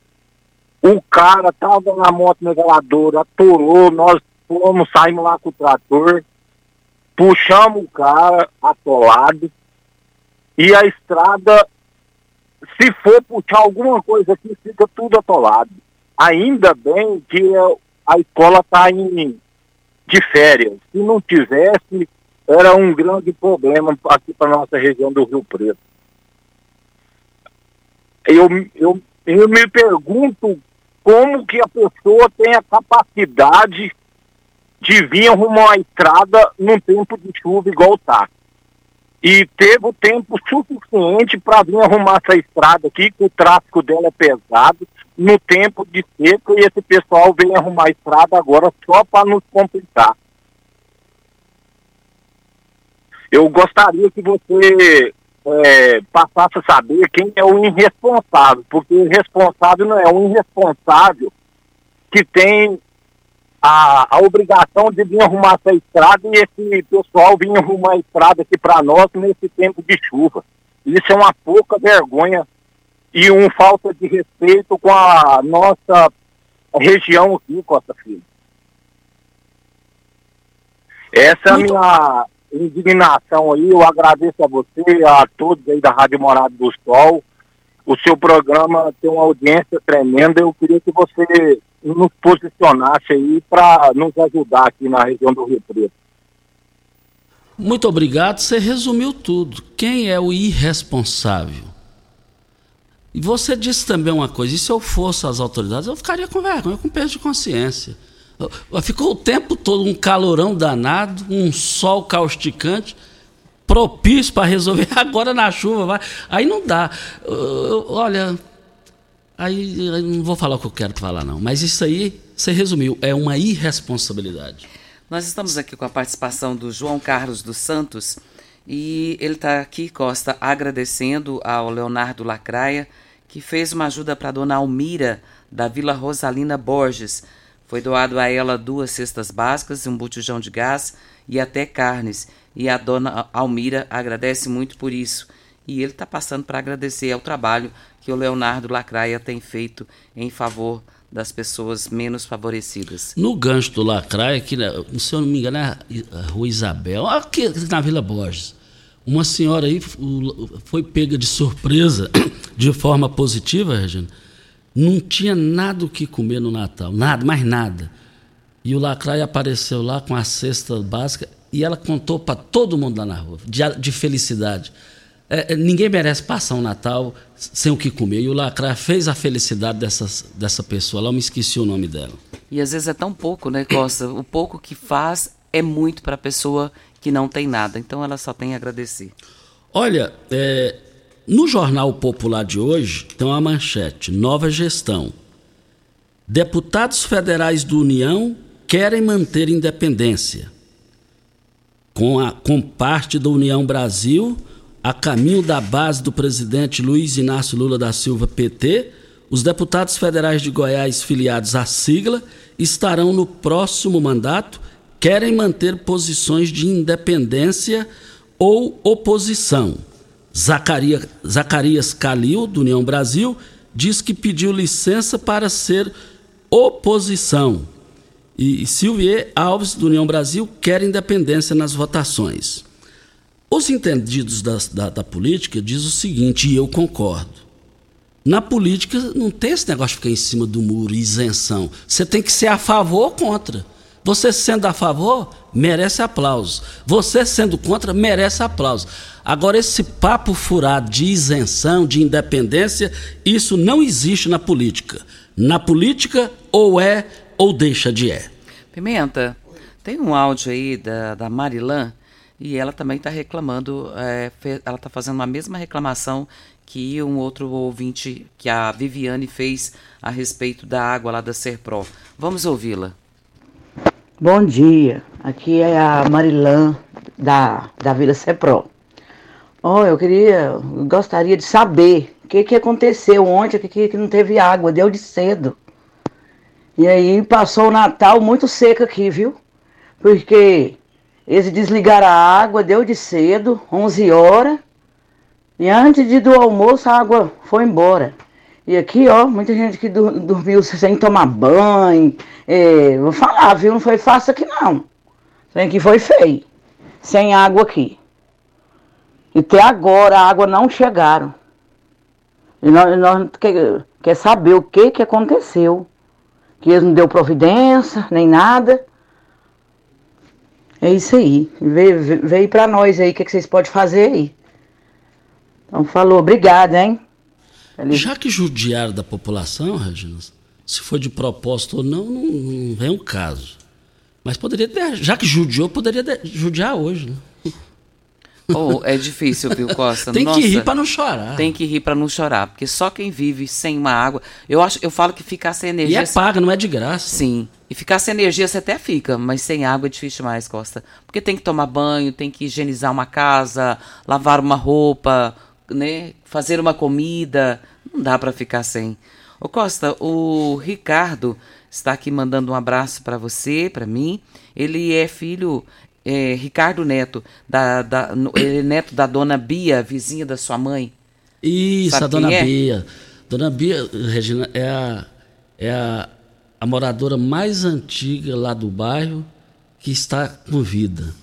[SPEAKER 14] O cara estava na moto niveladora, atorou, nós fomos, saímos lá com o trator, puxamos o cara atolado e a estrada, se for puxar alguma coisa aqui, fica tudo atolado. Ainda bem que a escola está de férias. Se não tivesse, era um grande problema aqui para nossa região do Rio Preto. Eu, eu, eu me pergunto como que a pessoa tem a capacidade de vir arrumar uma estrada num tempo de chuva igual tá. E teve o tempo suficiente para vir arrumar essa estrada aqui, que o tráfego dela é pesado, no tempo de seca, e esse pessoal vem arrumar a estrada agora só para nos complicar. Eu gostaria que você é, passasse a saber quem é o irresponsável, porque o irresponsável não é um irresponsável que tem a, a obrigação de vir arrumar essa estrada e esse pessoal vir arrumar a estrada aqui para nós nesse tempo de chuva. Isso é uma pouca vergonha e um falta de respeito com a nossa região aqui, Costa Filho. Essa é a minha indignação aí, eu agradeço a você, a todos aí da Rádio Morado do Sol. O seu programa tem uma audiência tremenda. Eu queria que você nos posicionasse aí para nos ajudar aqui na região do Rio Preto.
[SPEAKER 1] Muito obrigado. Você resumiu tudo. Quem é o irresponsável? E você disse também uma coisa: e se eu fosse as autoridades, eu ficaria com vergonha, com peso de consciência. Ficou o tempo todo um calorão danado, um sol causticante, propício para resolver. Agora na chuva, vai. Aí não dá. Olha, aí não vou falar o que eu quero falar, não. Mas isso aí, você resumiu, é uma irresponsabilidade.
[SPEAKER 2] Nós estamos aqui com a participação do João Carlos dos Santos e ele está aqui, Costa, agradecendo ao Leonardo Lacraia, que fez uma ajuda para a dona Almira, da Vila Rosalina Borges. Foi doado a ela duas cestas básicas, um botijão de gás e até carnes. E a dona Almira agradece muito por isso. E ele está passando para agradecer ao trabalho que o Leonardo Lacraia tem feito em favor das pessoas menos favorecidas.
[SPEAKER 1] No gancho do Lacraia, que, se eu não me engano, é a Rua Isabel, aqui na Vila Borges. Uma senhora aí foi pega de surpresa, de forma positiva, Regina. Não tinha nada o que comer no Natal, nada, mais nada. E o Lacraia apareceu lá com a cesta básica e ela contou para todo mundo lá na rua, de, de felicidade. É, é, ninguém merece passar um Natal sem o que comer. E o Lacraia fez a felicidade dessa, dessa pessoa. Lá eu me esqueci o nome dela.
[SPEAKER 2] E às vezes é tão pouco, né, Costa? O pouco que faz é muito para a pessoa que não tem nada. Então ela só tem a agradecer.
[SPEAKER 1] Olha, é, no Jornal Popular de hoje tem uma manchete: nova gestão. Deputados federais do União querem manter independência. Com, a, com parte da União Brasil a caminho da base do presidente Luiz Inácio Lula da Silva, PT, os deputados federais de Goiás filiados à sigla estarão no próximo mandato, querem manter posições de independência ou oposição. Zacaria, Zacarias Calil, do União Brasil, diz que pediu licença para ser oposição. E Silvier Alves, do União Brasil, quer independência nas votações. Os entendidos da, da, da política diz o seguinte, e eu concordo. Na política não tem esse negócio de ficar em cima do muro, isenção. Você tem que ser a favor ou contra. Você sendo a favor, merece aplausos. Você sendo contra, merece aplausos. Agora, esse papo furado de isenção, de independência, isso não existe na política. Na política, ou é ou deixa de é.
[SPEAKER 2] Pimenta, tem um áudio aí da, da Marilã e ela também está reclamando, é, ela está fazendo a mesma reclamação que um outro ouvinte, que a Viviane fez a respeito da água lá da Serpro. Vamos ouvi-la.
[SPEAKER 15] Bom dia, aqui é a Marilã da, da Vila Serpro. Oh, eu queria, gostaria de saber o que, que aconteceu ontem, que, que não teve água, deu de cedo. E aí passou o Natal muito seco aqui, viu? Porque Eles desligaram a água, deu de cedo, 11 horas. E antes de do almoço, a água foi embora. E aqui, ó, muita gente que dormiu sem tomar banho. É, vou falar, viu? Não foi fácil aqui, não. Tem que foi feio. Sem água aqui. E até agora a água não chegaram. E nós, nós quer, quer saber o que que aconteceu. Que eles não deu providência, nem nada. É isso aí. Veio, veio- veio pra nós aí, o que, que vocês podem fazer aí. Então falou, obrigado, hein?
[SPEAKER 1] Já que judiaram da população, Regina, se foi de propósito ou não, não, não vem o caso. Mas poderia ter, já que judiou, poderia de- judiar hoje, né?
[SPEAKER 2] Oh, é difícil, viu, Costa?
[SPEAKER 1] Tem que
[SPEAKER 2] Nossa,
[SPEAKER 1] rir pra não chorar.
[SPEAKER 2] Tem que rir pra não chorar, porque só quem vive sem uma água, eu acho, eu falo que ficar sem
[SPEAKER 1] E
[SPEAKER 2] energia
[SPEAKER 1] é paga, não é de graça.
[SPEAKER 2] Sim. E ficar sem energia você até fica, mas sem água é difícil demais, Costa. Porque tem que tomar banho, tem que higienizar uma casa, lavar uma roupa, né? Fazer uma comida. Não dá pra ficar sem. Ô Costa, o Ricardo está aqui mandando um abraço pra você, pra mim. Ele é filho é, Ricardo Neto, da, da, ele é neto da dona Bia, vizinha da sua mãe.
[SPEAKER 1] Isso,
[SPEAKER 2] Sabe
[SPEAKER 1] a dona
[SPEAKER 2] é?
[SPEAKER 1] Bia. Dona Bia, Regina, é a, é a, a moradora mais antiga lá do bairro que está com vida.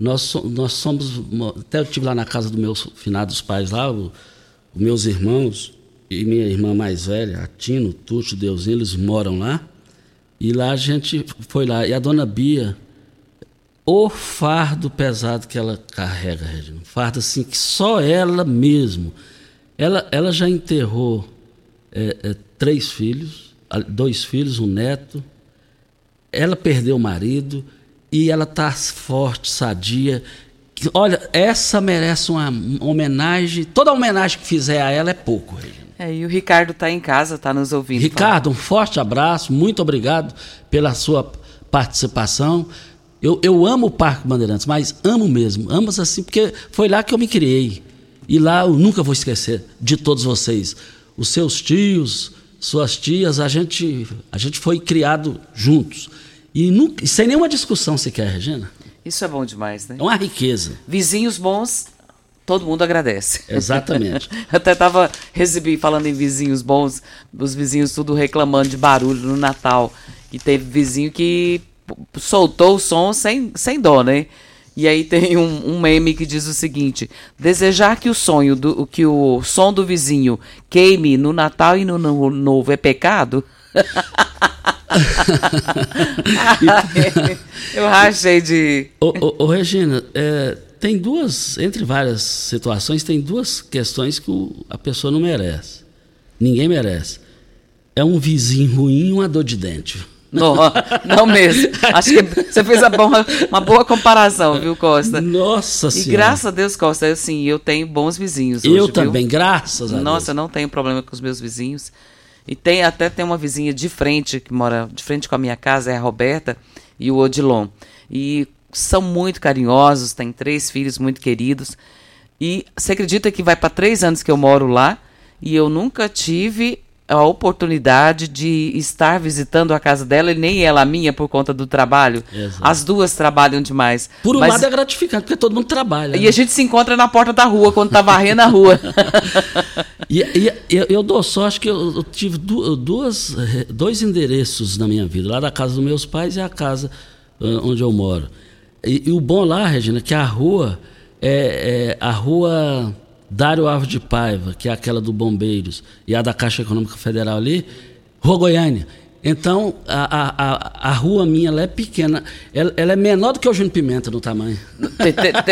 [SPEAKER 1] Nós, nós somos. mo- Até eu estive lá na casa dos meus finados pais lá, os meus irmãos e minha irmã mais velha, a Tino, Tuxo, Deusinho, eles moram lá. E lá a gente foi lá. E a dona Bia, o fardo pesado que ela carrega, Regina. Um fardo assim que só ela mesmo. Ela, ela já enterrou é, é, três filhos, dois filhos, um neto. Ela perdeu o marido e ela está forte, sadia. Olha, essa merece uma homenagem. Toda homenagem que fizer a ela é pouco, Regina.
[SPEAKER 2] É, e o Ricardo tá em casa, tá nos ouvindo.
[SPEAKER 1] Ricardo, um forte abraço, muito obrigado pela sua participação. Eu, eu amo o Parque Bandeirantes, mas amo mesmo, amo assim, porque foi lá que eu me criei. E lá eu nunca vou esquecer de todos vocês. Os seus tios, suas tias, a gente, a gente foi criado juntos. E nunca, sem nenhuma discussão sequer, Regina.
[SPEAKER 2] Isso é bom demais, né?
[SPEAKER 1] É uma riqueza.
[SPEAKER 2] Vizinhos bons, todo mundo agradece.
[SPEAKER 1] Exatamente.
[SPEAKER 2] Até tava recebi falando em vizinhos bons, os vizinhos tudo reclamando de barulho no Natal. E teve vizinho que soltou o som sem, sem dó, né? E aí tem um, um meme que diz o seguinte: desejar que o sonho do que o som do vizinho queime no Natal e no Ano Novo é pecado? Ai, eu rachei de.
[SPEAKER 1] Ô, ô, ô, Regina, é, tem duas, entre várias situações, tem duas questões que o- a pessoa não merece. Ninguém merece. É um vizinho ruim e uma dor de dente.
[SPEAKER 2] Não, não mesmo. Acho que você fez boa- uma boa comparação, viu, Costa?
[SPEAKER 1] Nossa
[SPEAKER 2] E
[SPEAKER 1] Senhora.
[SPEAKER 2] graças a Deus, Costa, eu, assim, eu tenho bons vizinhos.
[SPEAKER 1] Eu
[SPEAKER 2] hoje, viu?
[SPEAKER 1] também, graças a Deus.
[SPEAKER 2] Nossa, eu não tenho problema com os meus vizinhos. E tem até tem uma vizinha de frente, que mora de frente com a minha casa, é a Roberta e o Odilon. E são muito carinhosos, têm três filhos muito queridos. E você acredita que vai para três anos que eu moro lá e eu nunca tive a oportunidade de estar visitando a casa dela e nem ela a minha por conta do trabalho.
[SPEAKER 1] Exato.
[SPEAKER 2] As duas trabalham demais.
[SPEAKER 1] Por um
[SPEAKER 2] Mas-
[SPEAKER 1] lado é gratificante, porque todo mundo trabalha.
[SPEAKER 2] E
[SPEAKER 1] né?
[SPEAKER 2] a gente se encontra na porta da rua, quando tá varrendo a rua.
[SPEAKER 1] E, e- eu, eu dou sorte que eu, eu tive du- duas, eh, dois endereços na minha vida, lá da casa dos meus pais e a casa ah, onde eu moro. E, e o bom lá, Regina, é que a rua é, é a rua Dário Alves de Paiva, que é aquela do Bombeiros, e a da Caixa Econômica Federal ali, Rua Goiânia. Então, a, a, a, rua minha ela é pequena. Ela, ela é menor do que o Júnior Pimenta no tamanho.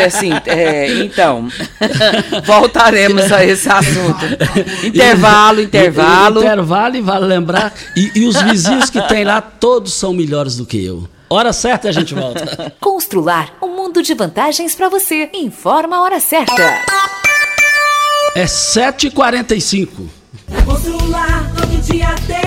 [SPEAKER 2] Assim, é, então, voltaremos a esse assunto. Intervalo, intervalo.
[SPEAKER 1] intervalo e vale lembrar. E, e os vizinhos que tem lá, todos são melhores do que eu. Hora certa e a gente volta.
[SPEAKER 8] Constrular um mundo de vantagens para você. Informa a hora certa.
[SPEAKER 1] É 7h45.
[SPEAKER 4] Constrular todo dia tem,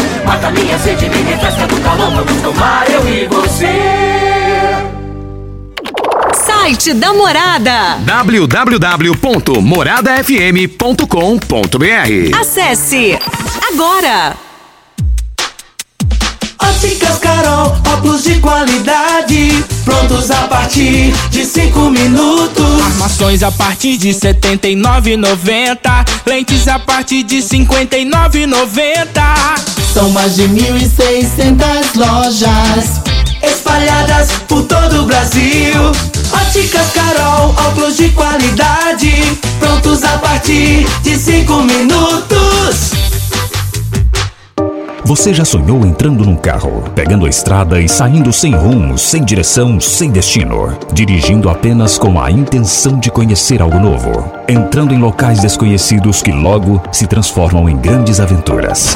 [SPEAKER 4] Mata minha sede, me refresca do calor. Vamos tomar eu e você.
[SPEAKER 8] Site da Morada.
[SPEAKER 12] www.moradafm.com.br
[SPEAKER 8] Acesse agora.
[SPEAKER 4] Óticas Carol, óculos de qualidade, prontos a partir de cinco minutos.
[SPEAKER 7] Armações a partir de R$ 79,90. Lentes a partir de R$ 59,90.
[SPEAKER 4] São mais de 1.600 lojas espalhadas por todo o Brasil. Óticas Carol, óculos de qualidade, prontos a partir de cinco minutos.
[SPEAKER 16] Você já sonhou entrando num carro, pegando a estrada e saindo sem rumo, sem direção, sem destino, dirigindo apenas com a intenção de conhecer algo novo, entrando em locais desconhecidos que logo se transformam em grandes aventuras?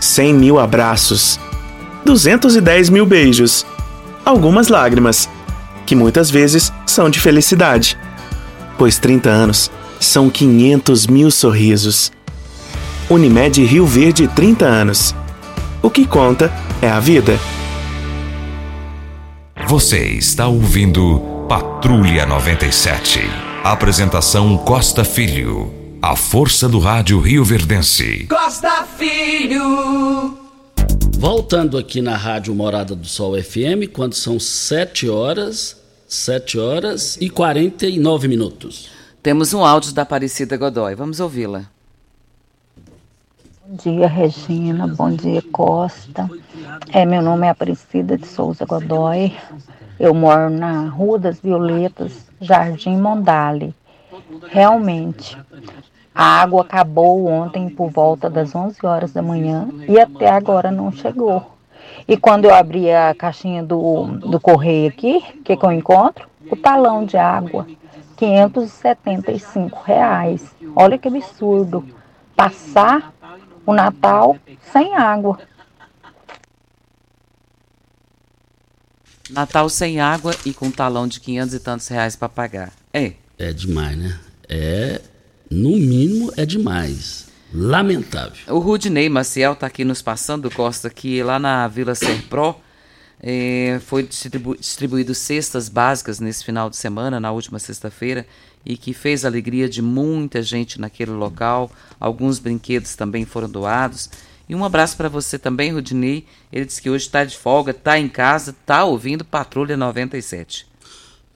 [SPEAKER 17] 100 mil abraços, 210 mil beijos, algumas lágrimas, que muitas vezes são de felicidade, pois 30 anos são 500 mil sorrisos. Unimed Rio Verde 30 anos. O que conta é a vida.
[SPEAKER 9] Você está ouvindo Patrulha 97. Apresentação Costa Filho. A força do rádio Rio Verdense.
[SPEAKER 4] Costa Filho.
[SPEAKER 1] Voltando aqui na Rádio Morada do Sol FM, quando são 7 horas, 7 horas e 49 minutos.
[SPEAKER 2] Temos um áudio da Aparecida Godoy. Vamos ouvi-la.
[SPEAKER 18] Bom dia, Regina. Bom dia, Costa. É, meu nome é Aparecida de Souza Godoy. Eu moro na Rua das Violetas, Jardim Mondale. Realmente, a água acabou ontem por volta das 11 horas da manhã e até agora não chegou. E quando eu abri a caixinha do, do correio aqui, o que, que eu encontro? O talão de água. 575 reais. Olha que absurdo. Passar o Natal sem água.
[SPEAKER 2] Natal sem água e com um talão de 500 e tantos reais para pagar. É.
[SPEAKER 1] É demais, né? É, no mínimo, é demais. Lamentável.
[SPEAKER 2] O Rudney Maciel está aqui nos passando, Costa, que lá na Vila Serpro eh, foi distribu distribuído cestas básicas nesse final de semana, na última sexta-feira, e que fez a alegria de muita gente naquele local. Alguns brinquedos também foram doados. E um abraço para você também, Rudney. Ele disse que hoje está de folga, está em casa, está ouvindo Patrulha 97.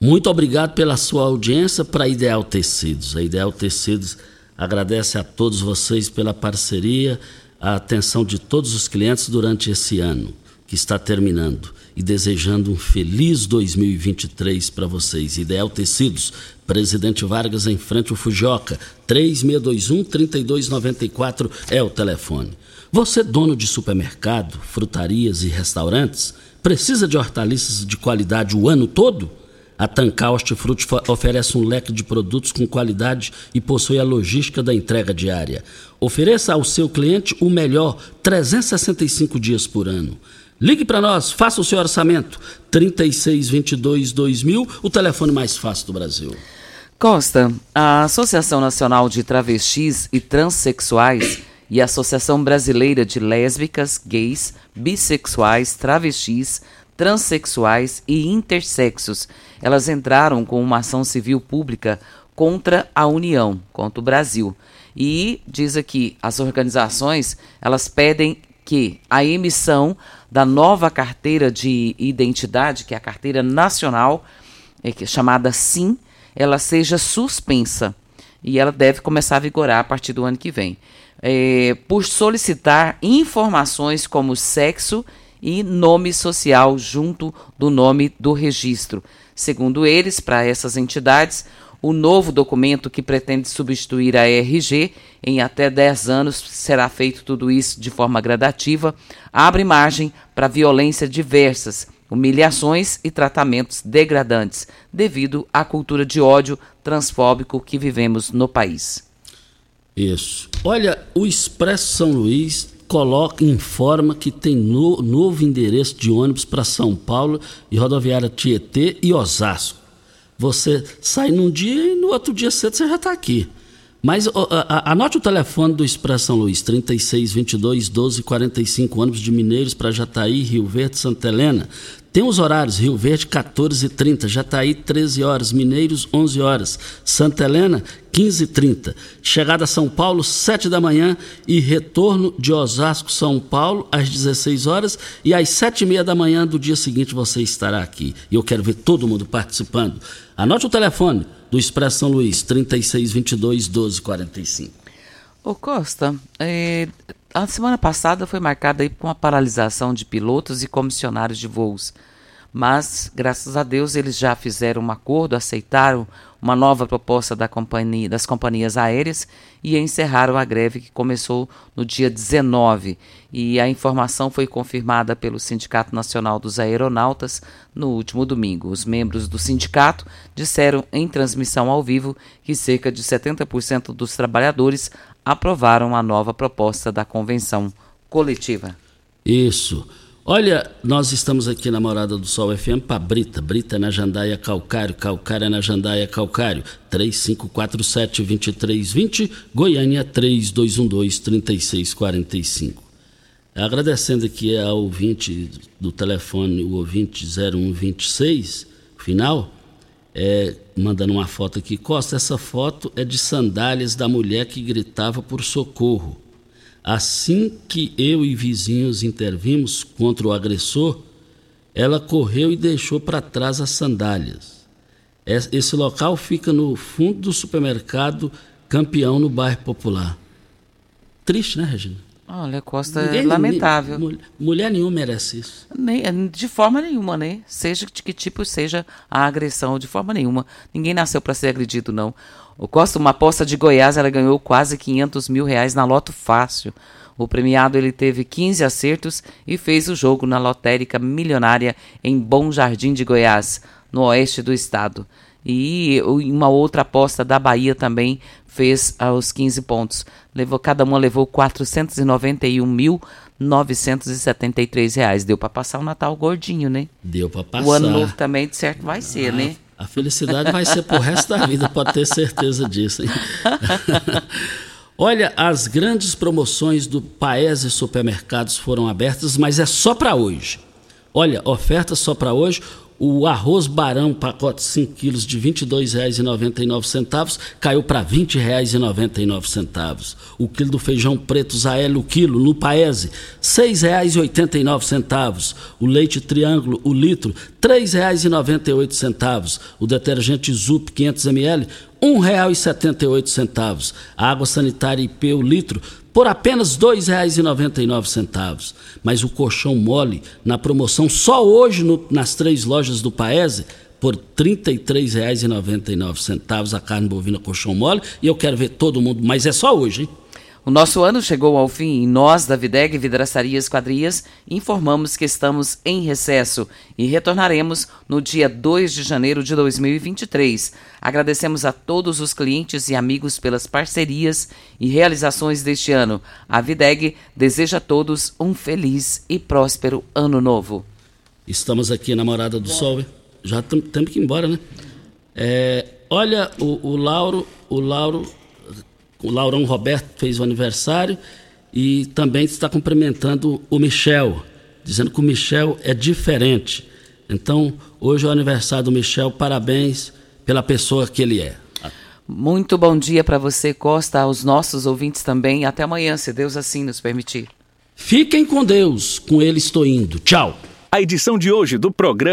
[SPEAKER 1] Muito obrigado pela sua audiência para Ideal Tecidos. A Ideal Tecidos agradece a todos vocês pela parceria, a atenção de todos os clientes durante esse ano. que está terminando e desejando um feliz 2023 para vocês. Ideal Tecidos, Presidente Vargas em frente ao Fujioka, 3621-3294 é o telefone. Você, dono de supermercado, frutarias e restaurantes, precisa de hortaliças de qualidade o ano todo? A Tancar Hortifruti oferece um leque de produtos com qualidade e possui a logística da entrega diária. Ofereça ao seu cliente o melhor 365 dias por ano. Ligue para nós, faça o seu orçamento. 3622-2000, o telefone mais fácil do Brasil.
[SPEAKER 2] Costa, a Associação Nacional de Travestis e Transsexuais e a Associação Brasileira de Lésbicas, Gays, Bissexuais, Travestis, Transsexuais e Intersexos, elas entraram com uma ação civil pública contra a União, contra o Brasil. E diz aqui, as organizações, elas pedem que a emissão da nova carteira de identidade, que é a carteira nacional, é, chamada SIM, ela seja suspensa e ela deve começar a vigorar a partir do ano que vem. É, por solicitar informações como sexo e nome social junto do nome do registro. Segundo eles, para essas entidades, o novo documento que pretende substituir a RG em até 10 anos será feito tudo isso de forma gradativa, abre margem para violência diversas, humilhações e tratamentos degradantes, devido à cultura de ódio transfóbico que vivemos no país.
[SPEAKER 1] Isso. Olha, o Expresso São Luís coloca, informa que tem no, novo endereço de ônibus para São Paulo e rodoviária Tietê e Osasco. Você sai num dia e no outro dia cedo você já está aqui. Mas anote o telefone do Expresso São Luís, 3622 1245, ônibus de Mineiros para Jataí, Rio Verde, Santa Helena. Tem os horários, Rio Verde 14h30, Jataí 13 horas, Mineiros 11 horas, Santa Helena 15h30. Chegada a São Paulo 7 da manhã e retorno de Osasco, São Paulo às 16 horas e às 7h30 da manhã do dia seguinte você estará aqui. E eu quero ver todo mundo participando. Anote o telefone do Expresso São Luís, 3622 1245.
[SPEAKER 2] Ô Costa, é, a semana passada foi marcada aí por uma paralisação de pilotos e comissionários de voos. Mas, graças a Deus, eles já fizeram um acordo, aceitaram uma nova proposta da companhia, das companhias aéreas e encerraram a greve que começou no dia 19. E a informação foi confirmada pelo Sindicato Nacional dos Aeronautas no último domingo. Os membros do sindicato disseram em transmissão ao vivo que cerca de 70% dos trabalhadores aprovaram a nova proposta da convenção coletiva.
[SPEAKER 1] Isso. Olha, nós estamos aqui na Morada do Sol FM para Brita. Brita é na Jandaia Calcário, é na Jandaia Calcário. 3547-2320, Goiânia 3212-3645. Agradecendo aqui ao ouvinte do telefone, o ouvinte 0126, final, é, mandando uma foto aqui. Costa, essa foto é de sandálias da mulher que gritava por socorro. Assim que eu e vizinhos intervimos contra o agressor, ela correu e deixou para trás as sandálias. Esse local fica no fundo do supermercado Campeão, no bairro Popular. Triste, né, Regina?
[SPEAKER 2] Olha, Costa, Ninguém, é lamentável.
[SPEAKER 1] Mulher, mulher nenhuma merece isso.
[SPEAKER 2] Nem, de forma nenhuma, né? Seja de que tipo seja a agressão, de forma nenhuma. Ninguém nasceu para ser agredido, não. O Costa, uma aposta de Goiás, ela ganhou quase 500 mil reais na Loto Fácil. O premiado ele teve 15 acertos e fez o jogo na lotérica milionária em Bom Jardim de Goiás, no oeste do estado. E uma outra aposta da Bahia também fez aos 15 pontos. Levou, cada uma levou 491 mil 973 reais. Deu para passar o Natal gordinho, né?
[SPEAKER 1] Deu para passar.
[SPEAKER 2] O ano novo também, de certo, vai ser,
[SPEAKER 1] ah,
[SPEAKER 2] né?
[SPEAKER 1] A felicidade vai ser pro resto da vida, pode ter certeza disso. Olha, as grandes promoções do Paese Supermercados foram abertas, mas é só para hoje. Olha, oferta só para hoje. O arroz barão, pacote 5 quilos de R$ 22,99, caiu para R$ 20,99. O quilo do feijão preto Zael, o quilo, no Paese, R$ 6,89. O leite triângulo, o litro, R$ 3,98. O detergente Zup 500 ml, R$ 1,78. A água sanitária IP, o litro, por apenas R$ 2,99. Mas o colchão mole na promoção só hoje no, nas três lojas do Paese por R$ 33,99 a carne bovina colchão mole. E eu quero ver todo mundo, mas é só hoje, hein?
[SPEAKER 2] O nosso ano chegou ao fim e nós, da Videg Vidraçaria Esquadrias, informamos que estamos em recesso e retornaremos no dia 2 de janeiro de 2023. Agradecemos a todos os clientes e amigos pelas parcerias e realizações deste ano. A Videg deseja a todos um feliz e próspero ano novo.
[SPEAKER 1] Estamos aqui na Morada do Sol, já temos que ir embora, né? É, olha, o, o Lauro, o Lauro o Laurão Roberto fez o aniversário e também está cumprimentando o Michel, dizendo que o Michel é diferente. Então, hoje é o aniversário do Michel, parabéns pela pessoa que ele é.
[SPEAKER 2] Muito bom dia para você, Costa, aos nossos ouvintes também. Até amanhã, se Deus assim nos permitir.
[SPEAKER 1] Fiquem com Deus, com ele estou indo. Tchau.
[SPEAKER 12] A edição de hoje do programa